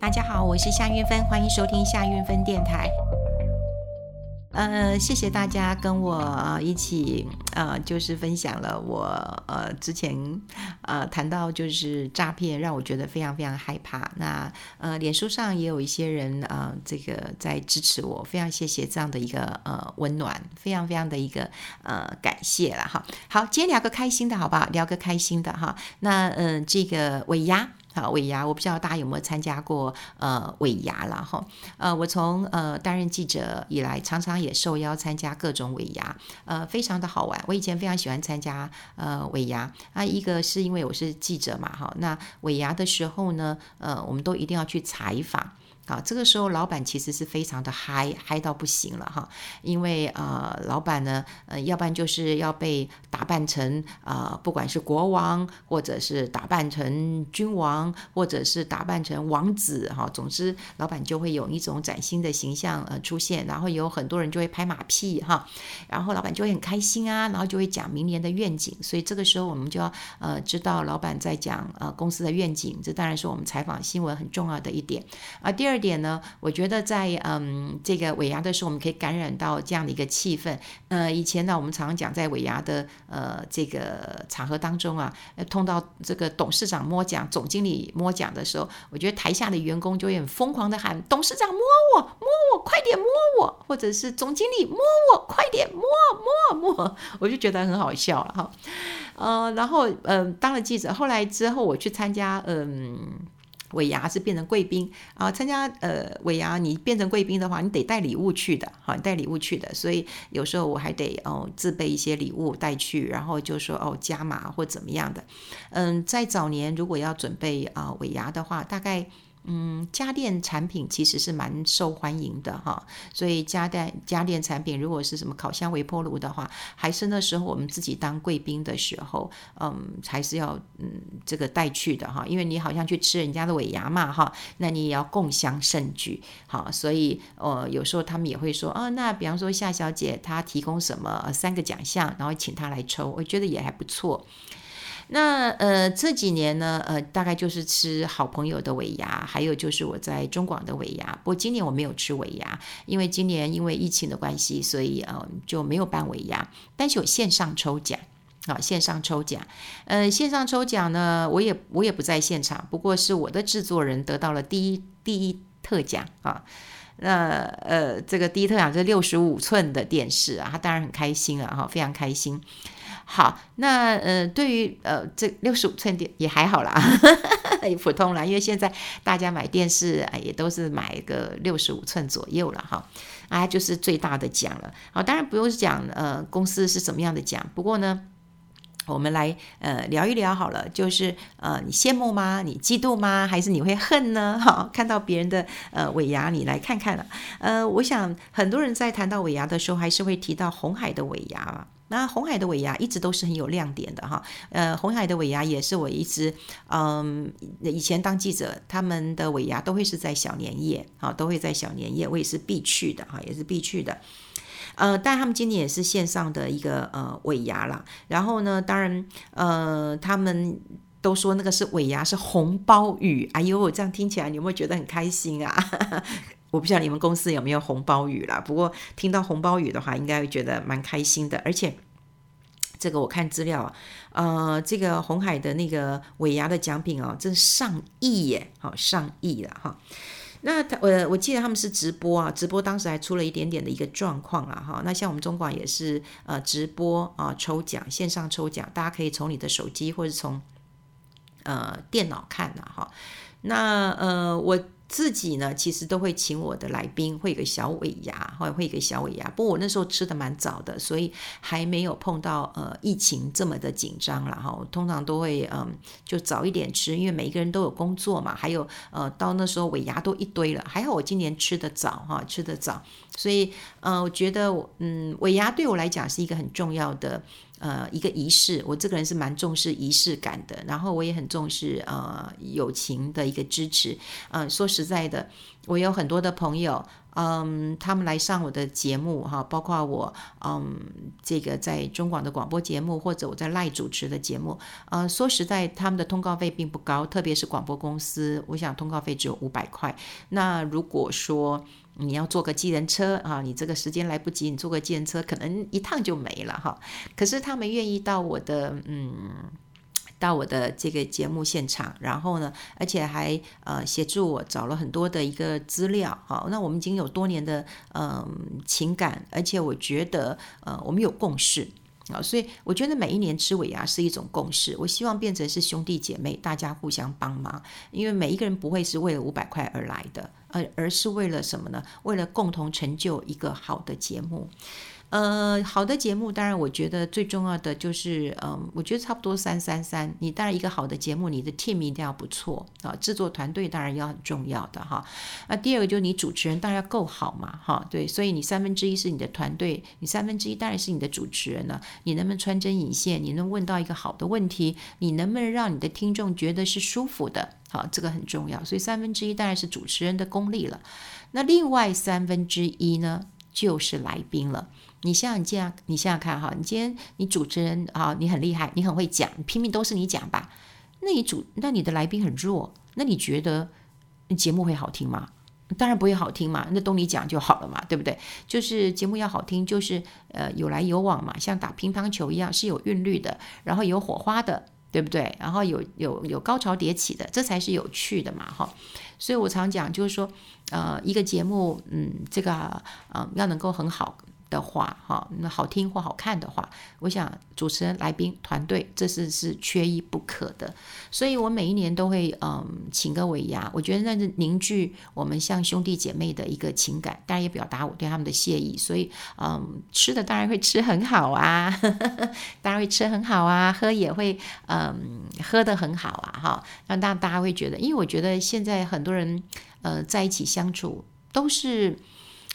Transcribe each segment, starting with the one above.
大家好，我是夏韵芬，欢迎收听夏韵芬电台。呃，谢谢大家跟我一起，呃，就是分享了我呃之前呃谈到就是诈骗，让我觉得非常非常害怕。那呃，脸书上也有一些人啊、呃，这个在支持我，非常谢谢这样的一个呃温暖，非常非常的一个呃感谢了哈。好，今天聊个开心的，好不好？聊个开心的哈。那嗯、呃，这个尾牙。啊，尾牙我不知道大家有没有参加过呃尾牙了哈，呃我从呃担任记者以来，常常也受邀参加各种尾牙，呃非常的好玩。我以前非常喜欢参加呃尾牙啊，一个是因为我是记者嘛哈，那尾牙的时候呢，呃我们都一定要去采访。啊，这个时候老板其实是非常的嗨，嗨到不行了哈，因为呃，老板呢，呃，要不然就是要被打扮成啊、呃，不管是国王，或者是打扮成君王，或者是打扮成王子哈，总之老板就会有一种崭新的形象呃出现，然后有很多人就会拍马屁哈，然后老板就会很开心啊，然后就会讲明年的愿景，所以这个时候我们就要呃知道老板在讲呃公司的愿景，这当然是我们采访新闻很重要的一点。啊。第二点呢，我觉得在嗯这个尾牙的时候，我们可以感染到这样的一个气氛。呃，以前呢，我们常常讲在尾牙的呃这个场合当中啊，碰到这个董事长摸奖、总经理摸奖的时候，我觉得台下的员工就会很疯狂的喊：“董事长摸我，摸我，快点摸我！”或者是总经理摸我，快点摸摸摸，我就觉得很好笑了哈。呃，然后嗯、呃，当了记者，后来之后我去参加嗯。尾牙是变成贵宾啊，参加呃尾牙，你变成贵宾的话，你得带礼物去的，好，带礼物去的，所以有时候我还得哦自备一些礼物带去，然后就说哦加码或怎么样的，嗯，在早年如果要准备啊尾牙的话，大概。嗯，家电产品其实是蛮受欢迎的哈，所以家电家电产品如果是什么烤箱、微波炉的话，还是那时候我们自己当贵宾的时候，嗯，还是要嗯这个带去的哈，因为你好像去吃人家的尾牙嘛哈，那你也要共襄盛举，好，所以呃有时候他们也会说啊、哦，那比方说夏小姐她提供什么三个奖项，然后请她来抽，我觉得也还不错。那呃这几年呢，呃大概就是吃好朋友的尾牙，还有就是我在中广的尾牙。不过今年我没有吃尾牙，因为今年因为疫情的关系，所以呃就没有办尾牙。但是有线上抽奖，啊线上抽奖，呃线上抽奖呢，我也我也不在现场，不过是我的制作人得到了第一第一特奖啊。那呃这个第一特奖是六十五寸的电视啊，他当然很开心了哈，非常开心。好，那呃，对于呃这六十五寸电也还好啦，也普通啦，因为现在大家买电视啊也都是买个六十五寸左右了哈，啊就是最大的奖了。好，当然不用讲呃公司是什么样的奖，不过呢，我们来呃聊一聊好了，就是呃你羡慕吗？你嫉妒吗？还是你会恨呢？哈，看到别人的呃尾牙，你来看看了。呃，我想很多人在谈到尾牙的时候，还是会提到红海的尾牙。那红海的尾牙一直都是很有亮点的哈，呃，红海的尾牙也是我一直，嗯，以前当记者，他们的尾牙都会是在小年夜，啊，都会在小年夜，我也是必去的哈，也是必去的，呃，但他们今年也是线上的一个呃尾牙啦，然后呢，当然，呃，他们都说那个是尾牙是红包雨，哎呦，这样听起来你有没有觉得很开心啊？我不知道你们公司有没有红包雨啦，不过听到红包雨的话，应该会觉得蛮开心的。而且这个我看资料啊，呃，这个鸿海的那个尾牙的奖品哦，真上亿耶，好上亿了哈。那他我我记得他们是直播啊，直播当时还出了一点点的一个状况啊哈。那像我们中广也是呃直播啊抽奖，线上抽奖，大家可以从你的手机或者从呃电脑看的哈。那呃我。自己呢，其实都会请我的来宾，会有个小尾牙，或者会有个小尾牙。不过我那时候吃的蛮早的，所以还没有碰到呃疫情这么的紧张了哈。通常都会嗯就早一点吃，因为每一个人都有工作嘛。还有呃到那时候尾牙都一堆了，还好我今年吃的早哈，吃的早，所以呃我觉得嗯尾牙对我来讲是一个很重要的。呃，一个仪式，我这个人是蛮重视仪式感的，然后我也很重视呃友情的一个支持。嗯、说实在的，我有很多的朋友，嗯，他们来上我的节目哈，包括我嗯，这个在中广的广播节目或者我在赖主持的节目，呃，说实在，他们的通告费并不高，特别是广播公司，我想通告费只有五百块。那如果说你要坐个计程车啊，你这个时间来不及，你坐个计程车可能一趟就没了哈。可是他们愿意到我的嗯。到我的这个节目现场，然后呢，而且还呃协助我找了很多的一个资料，好，那我们已经有多年的嗯、情感，而且我觉得呃我们有共识啊，所以我觉得每一年吃尾牙是一种共识，我希望变成是兄弟姐妹，大家互相帮忙，因为每一个人不会是为了五百块而来的，而而是为了什么呢？为了共同成就一个好的节目。呃，好的节目，当然我觉得最重要的就是，嗯、我觉得差不多三三三。你当然一个好的节目，你的 team 一定要不错啊，制作团队当然要很重要的哈。那第二个就是你主持人当然要够好嘛，哈，对，所以你三分之一是你的团队，你三分之一当然是你的主持人了。你能不能穿针引线？你能问到一个好的问题？你能不能让你的听众觉得是舒服的？好，这个很重要。所以三分之一当然是主持人的功力了。那另外三分之一呢，就是来宾了。你想想这样，你想想看哈，你今天你主持人啊，你很厉害，你很会讲，拼命都是你讲吧。那你主，那你的来宾很弱，那你觉得节目会好听吗？当然不会好听嘛，那都你讲就好了嘛，对不对？就是节目要好听，就是呃有来有往嘛，像打乒乓球一样是有韵律的，然后有火花的，对不对？然后有有有高潮迭起的，这才是有趣的嘛，哈。所以我常讲，就是说，呃，一个节目，嗯，这个啊，要能够很好。的话，哈，那好听或好看的话，我想主持人、来宾、团队，这是是缺一不可的。所以我每一年都会嗯请个尾牙，我觉得那是凝聚我们像兄弟姐妹的一个情感，当然也表达我对他们的谢意。所以嗯，吃的当然会吃很好啊，呵 呵当然会吃很好啊，喝也会嗯喝得很好啊，哈，让大大家会觉得，因为我觉得现在很多人呃在一起相处都是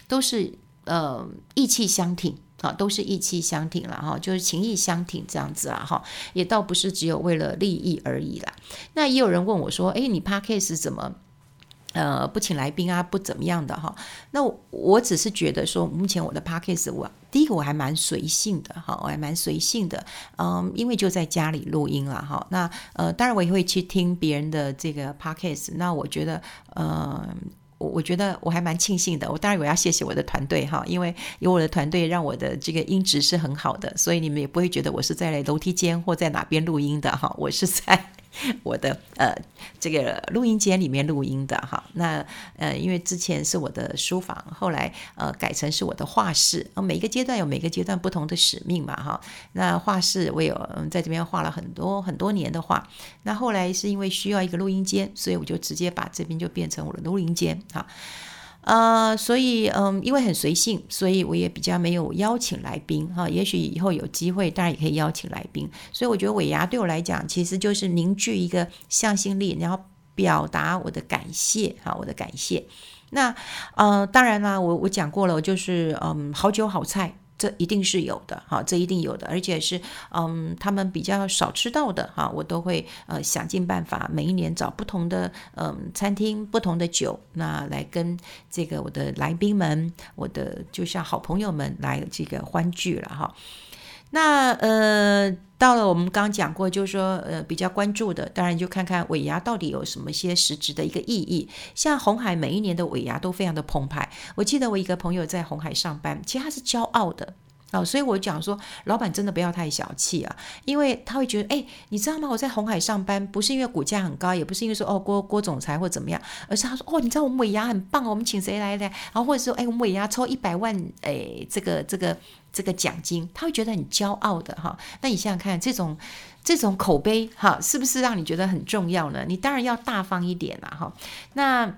都是。呃，意气相挺啊，都是意气相挺了哈，就是情义相挺这样子啦哈，也倒不是只有为了利益而已啦。那也有人问我说，哎，你 Podcast 怎么呃不请来宾啊，不怎么样的哈？那我，我只是觉得说，目前我的 Podcast 我第一个我还蛮随性的哈，我还蛮随性的，嗯，因为就在家里录音了哈。那呃，当然我也会去听别人的这个 Podcast，那我觉得呃。我觉得我还蛮庆幸的，我当然我要谢谢我的团队哈，因为有我的团队，让我的这个音质是很好的，所以你们也不会觉得我是在楼梯间或在哪边录音的哈，我是在。我的呃，这个录音间里面录音的哈，那呃，因为之前是我的书房，后来呃改成是我的画室，每个阶段有每个阶段不同的使命嘛哈。那画室我有在这边画了很多很多年的画，那后来是因为需要一个录音间，所以我就直接把这边就变成我的录音间哈。呃，所以嗯，因为很随性，所以我也比较没有邀请来宾哈。也许以后有机会，当然也可以邀请来宾。所以我觉得尾牙对我来讲，其实就是凝聚一个向心力，然后表达我的感谢哈，我的感谢。那呃，当然啦，我我讲过了，就是嗯，好酒好菜。这一定是有的哈，这一定有的，而且是嗯，他们比较少吃到的哈，我都会呃想尽办法，每一年找不同的嗯餐厅、不同的酒，那来跟这个我的来宾们、我的就像好朋友们来这个欢聚了哈。那呃，到了我们刚讲过，就是说呃比较关注的，当然就看看尾牙到底有什么些实质的一个意义。像红海每一年的尾牙都非常的澎湃。我记得我一个朋友在红海上班，其实他是骄傲的。哦，所以我讲说，老板真的不要太小气啊，因为他会觉得，哎，你知道吗？我在红海上班，不是因为股价很高，也不是因为说哦郭郭总裁或怎么样，而是他说，哦，你知道我们尾牙很棒，我们请谁来的？然后或者说，哎，我们尾牙抽一百万，哎，这个这个这个奖金，他会觉得很骄傲的哈。那你想想看，这种这种口碑哈，是不是让你觉得很重要呢？你当然要大方一点啦哈。那。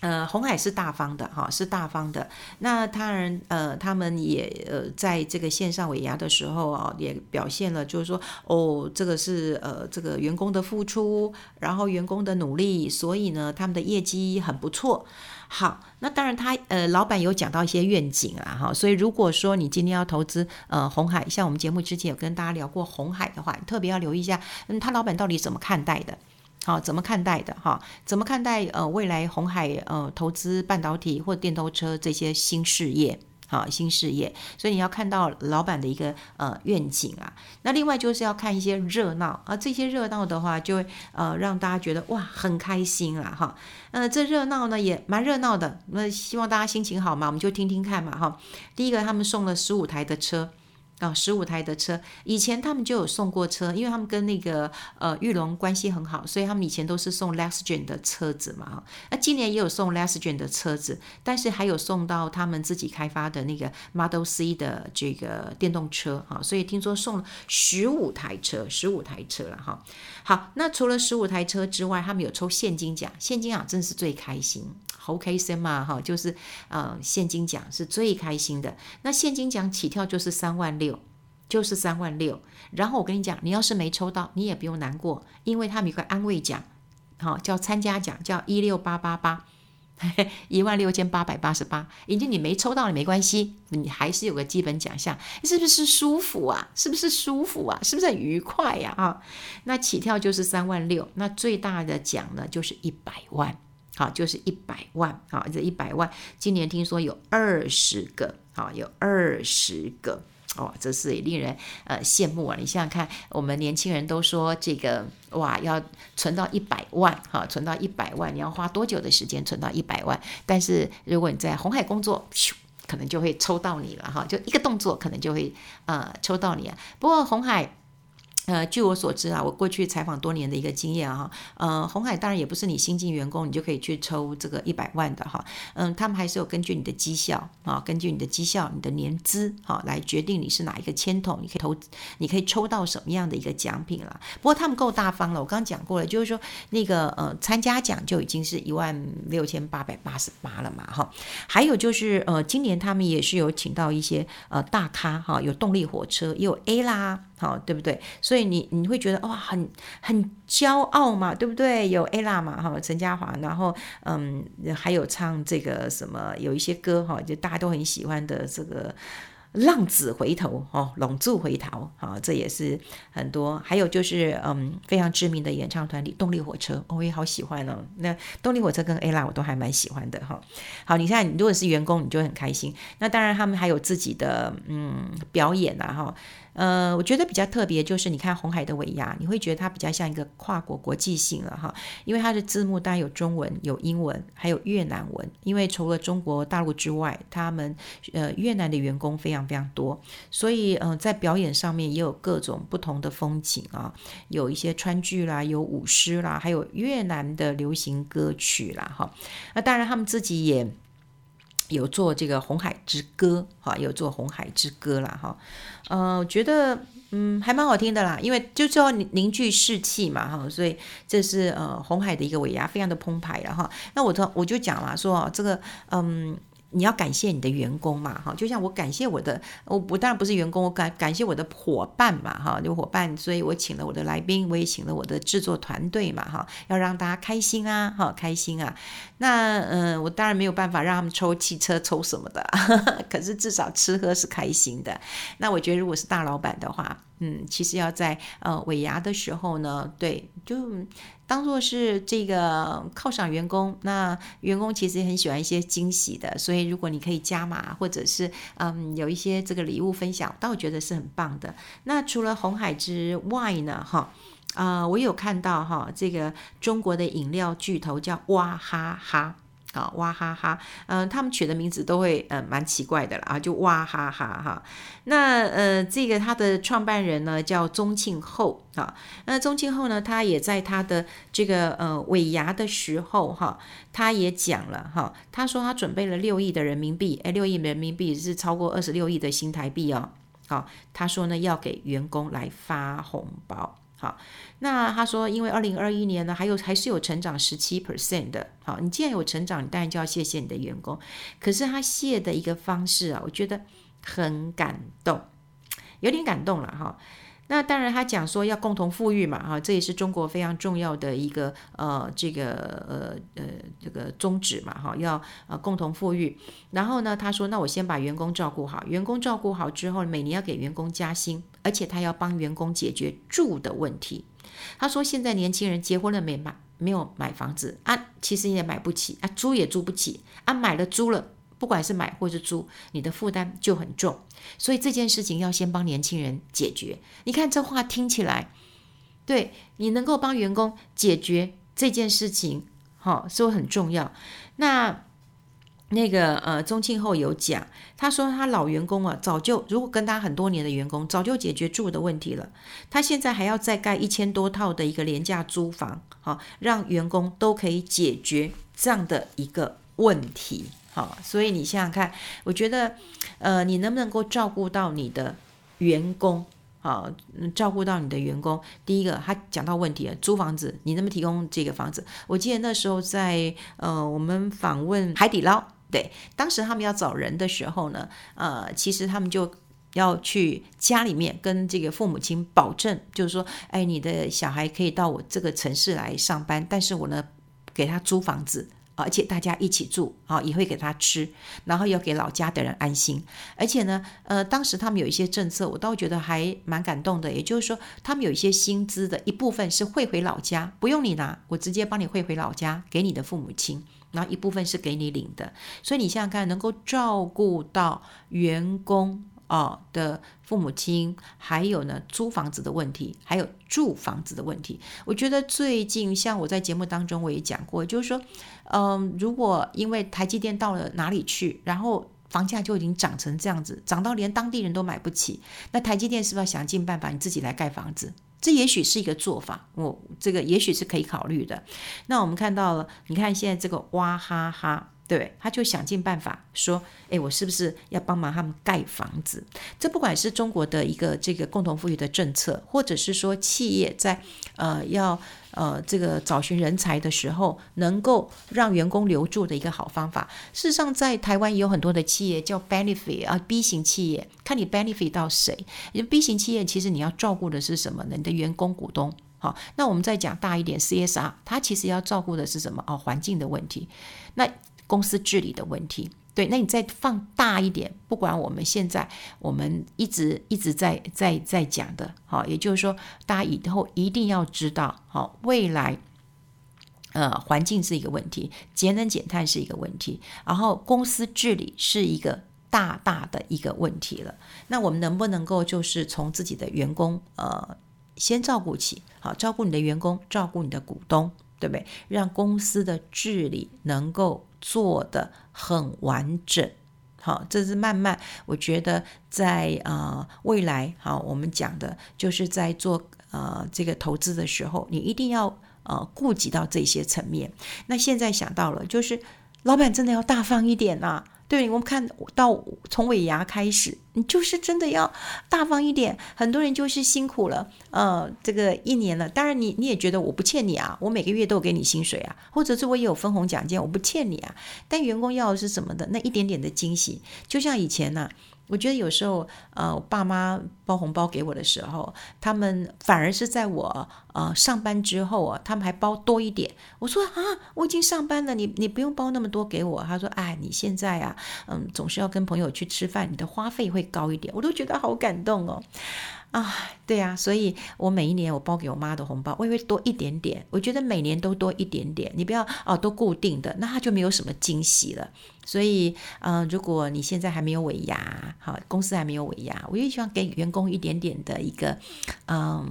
呃，红海是大方的哈，是大方的。那当然，呃，他们也呃，在这个线上尾牙的时候啊，也表现了，就是说，哦，这个是呃，这个员工的付出，然后员工的努力，所以呢，他们的业绩很不错。好，那当然他呃，老板有讲到一些愿景啊，哈，所以如果说你今天要投资呃红海，像我们节目之前有跟大家聊过红海的话，特别要留意一下，嗯，他老板到底怎么看待的。好，怎么看待的哈？怎么看待呃未来红海呃投资半导体或电动车这些新事业？好，新事业，所以你要看到老板的一个呃愿景啊。那另外就是要看一些热闹啊，这些热闹的话就会呃让大家觉得哇很开心啊哈。呃，这热闹呢也蛮热闹的，那希望大家心情好嘛，我们就听听看嘛哈。第一个，他们送了十五台的车。啊，十五台的车，以前他们就有送过车，因为他们跟那个呃玉龙关系很好，所以他们以前都是送 Lexgen 的车子嘛。那今年也有送 Lexgen 的车子，但是还有送到他们自己开发的那个 Model C 的这个电动车哈，所以听说送了十五台车，十五台车了哈。好，那除了十五台车之外，他们有抽现金奖，现金奖真是最开心。好开心嘛哈，就是呃现金奖是最开心的。那现金奖起跳就是三万六，就是三万六。然后我跟你讲，你要是没抽到，你也不用难过，因为他们有个安慰奖，好叫参加奖，叫一六八八八，一万六千八百八十八。已经你没抽到也没关系，你还是有个基本奖项，是不是舒服啊？是不是舒服啊？是不是很愉快呀？啊，那起跳就是三万六，那最大的奖呢就是一百万。好，就是一百万，好，这一百万，今年听说有二十个，好，有二十个，哦，这是也令人呃羡慕啊！你想想看，我们年轻人都说这个哇，要存到一百万，哈，存到一百万，你要花多久的时间存到一百万？但是如果你在红海工作，咻，可能就会抽到你了，哈，就一个动作，可能就会呃抽到你啊。不过红海。呃，据我所知啊，我过去采访多年的一个经验啊，呃，红海当然也不是你新进员工你就可以去抽这个一百万的哈，嗯，他们还是有根据你的绩效啊，根据你的绩效、你的年资哈，来决定你是哪一个签筒，你可以投，你可以抽到什么样的一个奖品了。不过他们够大方了，我刚刚讲过了，就是说那个呃参加奖就已经是一万六千八百八十八了嘛哈，还有就是呃今年他们也是有请到一些呃大咖哈，有动力火车，也有 A 啦。好，对不对？所以你你会觉得哇，很很骄傲嘛，对不对？有 ella 嘛，哈，陈嘉华，然后嗯，还有唱这个什么，有一些歌哈，就大家都很喜欢的这个。浪子回头哦，龙柱回头，好，这也是很多。还有就是，嗯，非常知名的演唱团体动力火车，我也好喜欢哦。那动力火车跟 ella 我都还蛮喜欢的哈。好，你看，你如果是员工，你就很开心。那当然，他们还有自己的嗯表演呐哈。呃，我觉得比较特别就是，你看红海的尾牙，你会觉得它比较像一个跨国国际性了哈，因为它的字幕当然有中文、有英文，还有越南文。因为除了中国大陆之外，他们呃越南的员工非常。非常多，所以嗯、在表演上面也有各种不同的风景啊，有一些川剧啦，有舞狮啦，还有越南的流行歌曲啦，哈。那当然，他们自己也有做这个《红海之歌》哈，有做《红海之歌》啦，哈。呃，我觉得嗯还蛮好听的啦，因为就是要凝聚士气嘛，哈。所以这是呃红海的一个尾牙，非常的澎湃了哈。那我我就讲了说这个嗯。你要感谢你的员工嘛，哈，就像我感谢我的，我我当然不是员工，我感感谢我的伙伴嘛，哈，有伙伴，所以我请了我的来宾，我也请了我的制作团队嘛，哈，要让大家开心啊，哈，开心啊。那嗯、我当然没有办法让他们抽汽车抽什么的，可是至少吃喝是开心的。那我觉得如果是大老板的话，嗯，其实要在呃尾牙的时候呢，对，就。当做是这个犒赏员工，那员工其实很喜欢一些惊喜的，所以如果你可以加码，或者是嗯有一些这个礼物分享，但我觉得是很棒的。那除了红海之外呢，哈，啊，我有看到哈，这个中国的饮料巨头叫娃哈哈。啊，娃哈哈，嗯、他们取的名字都会呃蛮奇怪的了啊，就娃哈哈哈。那呃，这个他的创办人呢叫宗庆后啊。那宗庆后呢，他也在他的这个呃尾牙的时候哈，他也讲了哈，他说他准备了六亿的人民币，哎，六亿人民币是超过二十六亿的新台币哦。好，他说呢要给员工来发红包。好，那他说，因为二零二一年呢，还有还是有成长十七 percent 的。好，你既然有成长，你当然就要谢谢你的员工。可是他谢的一个方式啊，我觉得很感动，有点感动了哈。那当然，他讲说要共同富裕嘛，哈，这也是中国非常重要的一个呃，这个呃呃这个宗旨嘛，哈，要呃共同富裕。然后呢，他说，那我先把员工照顾好，员工照顾好之后，每年要给员工加薪，而且他要帮员工解决住的问题。他说现在年轻人结婚了没买，没有买房子啊，其实也买不起啊，租也租不起啊，买了租了，不管是买或是租，你的负担就很重。所以这件事情要先帮年轻人解决。你看这话听起来，对你能够帮员工解决这件事情，好，是不是很重要？那。那个呃，宗庆后有讲，他说他老员工啊，早就如果跟他很多年的员工，早就解决住的问题了。他现在还要再盖一千多套的一个廉价租房，好，让员工都可以解决这样的一个问题，好，所以你想想看，我觉得，呃，你能不能够照顾到你的员工？好，照顾到你的员工。第一个，他讲到问题了，租房子，你能不能提供这个房子？我记得那时候在呃，我们访问海底捞。对，当时他们要找人的时候呢，呃，其实他们就要去家里面跟这个父母亲保证，就是说，哎，你的小孩可以到我这个城市来上班，但是我呢，给他租房子，而且大家一起住啊，也会给他吃，然后要给老家的人安心。而且呢，呃，当时他们有一些政策，我倒觉得还蛮感动的，也就是说，他们有一些薪资的一部分是汇回老家，不用你拿，我直接帮你汇回老家，给你的父母亲。然后一部分是给你领的，所以你想想看，能够照顾到员工哦的父母亲，还有呢租房子的问题，还有住房子的问题。我觉得最近像我在节目当中我也讲过，就是说，嗯，如果因为台积电到了哪里去，然后房价就已经涨成这样子，涨到连当地人都买不起，那台积电是不是要想尽办法你自己来盖房子？这也许是一个做法，我这个也许是可以考虑的。那我们看到了，你看现在这个哇哈哈，对，他就想尽办法说，诶，我是不是要帮忙他们盖房子？这不管是中国的一个这个共同富裕的政策，或者是说企业在呃要。呃，这个找寻人才的时候，能够让员工留住的一个好方法。事实上，在台湾也有很多的企业叫 benefit 啊，B 型企业，看你 benefit 到谁。因为 B 型企业其实你要照顾的是什么呢？你的员工、股东。好，那我们再讲大一点，CSR，它其实要照顾的是什么？哦，环境的问题，那公司治理的问题。对，那你再放大一点，不管我们现在我们一直一直在在在讲的，好，也就是说，大家以后一定要知道，好，未来，呃，环境是一个问题，节能减碳是一个问题，然后公司治理是一个大大的一个问题了。那我们能不能够就是从自己的员工，呃，先照顾起，好，照顾你的员工，照顾你的股东，对不对？让公司的治理能够。做的很完整，好，这是慢慢，我觉得在呃未来，好，我们讲的就是在做呃这个投资的时候，你一定要呃顾及到这些层面。那现在想到了，就是老板真的要大方一点啊。对，我们看到从尾牙开始，你就是真的要大方一点。很多人就是辛苦了，呃，这个一年了。当然你，你也觉得我不欠你啊，我每个月都有给你薪水啊，或者是我也有分红奖金，我不欠你啊。但员工要的是什么的？那一点点的惊喜，就像以前呢、我觉得有时候，呃，我爸妈包红包给我的时候，他们反而是在我呃上班之后啊，他们还包多一点。我说啊，我已经上班了，你你不用包那么多给我。他说，哎，你现在啊，嗯，总是要跟朋友去吃饭，你的花费会高一点。我都觉得好感动哦。啊，对呀，所以我每一年我包给我妈的红包，我也会多一点点。我觉得每年都多一点点，你不要哦，都固定的，那他就没有什么惊喜了。所以，嗯、如果你现在还没有尾牙，好，公司还没有尾牙，我也希望给员工一点点的一个嗯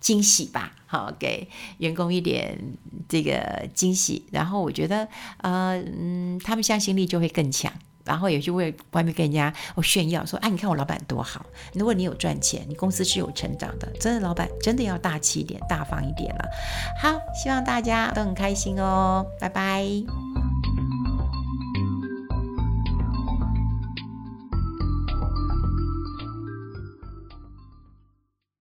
惊喜吧，好，给员工一点这个惊喜，然后我觉得，呃，嗯，他们向心力就会更强。然后也就会外面跟人家我炫耀说，哎，你看我老板多好。如果你有赚钱，你公司是有成长的，真的老板真的要大气一点，大方一点了。好，希望大家都很开心哦，拜拜。